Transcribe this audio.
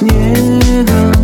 你好。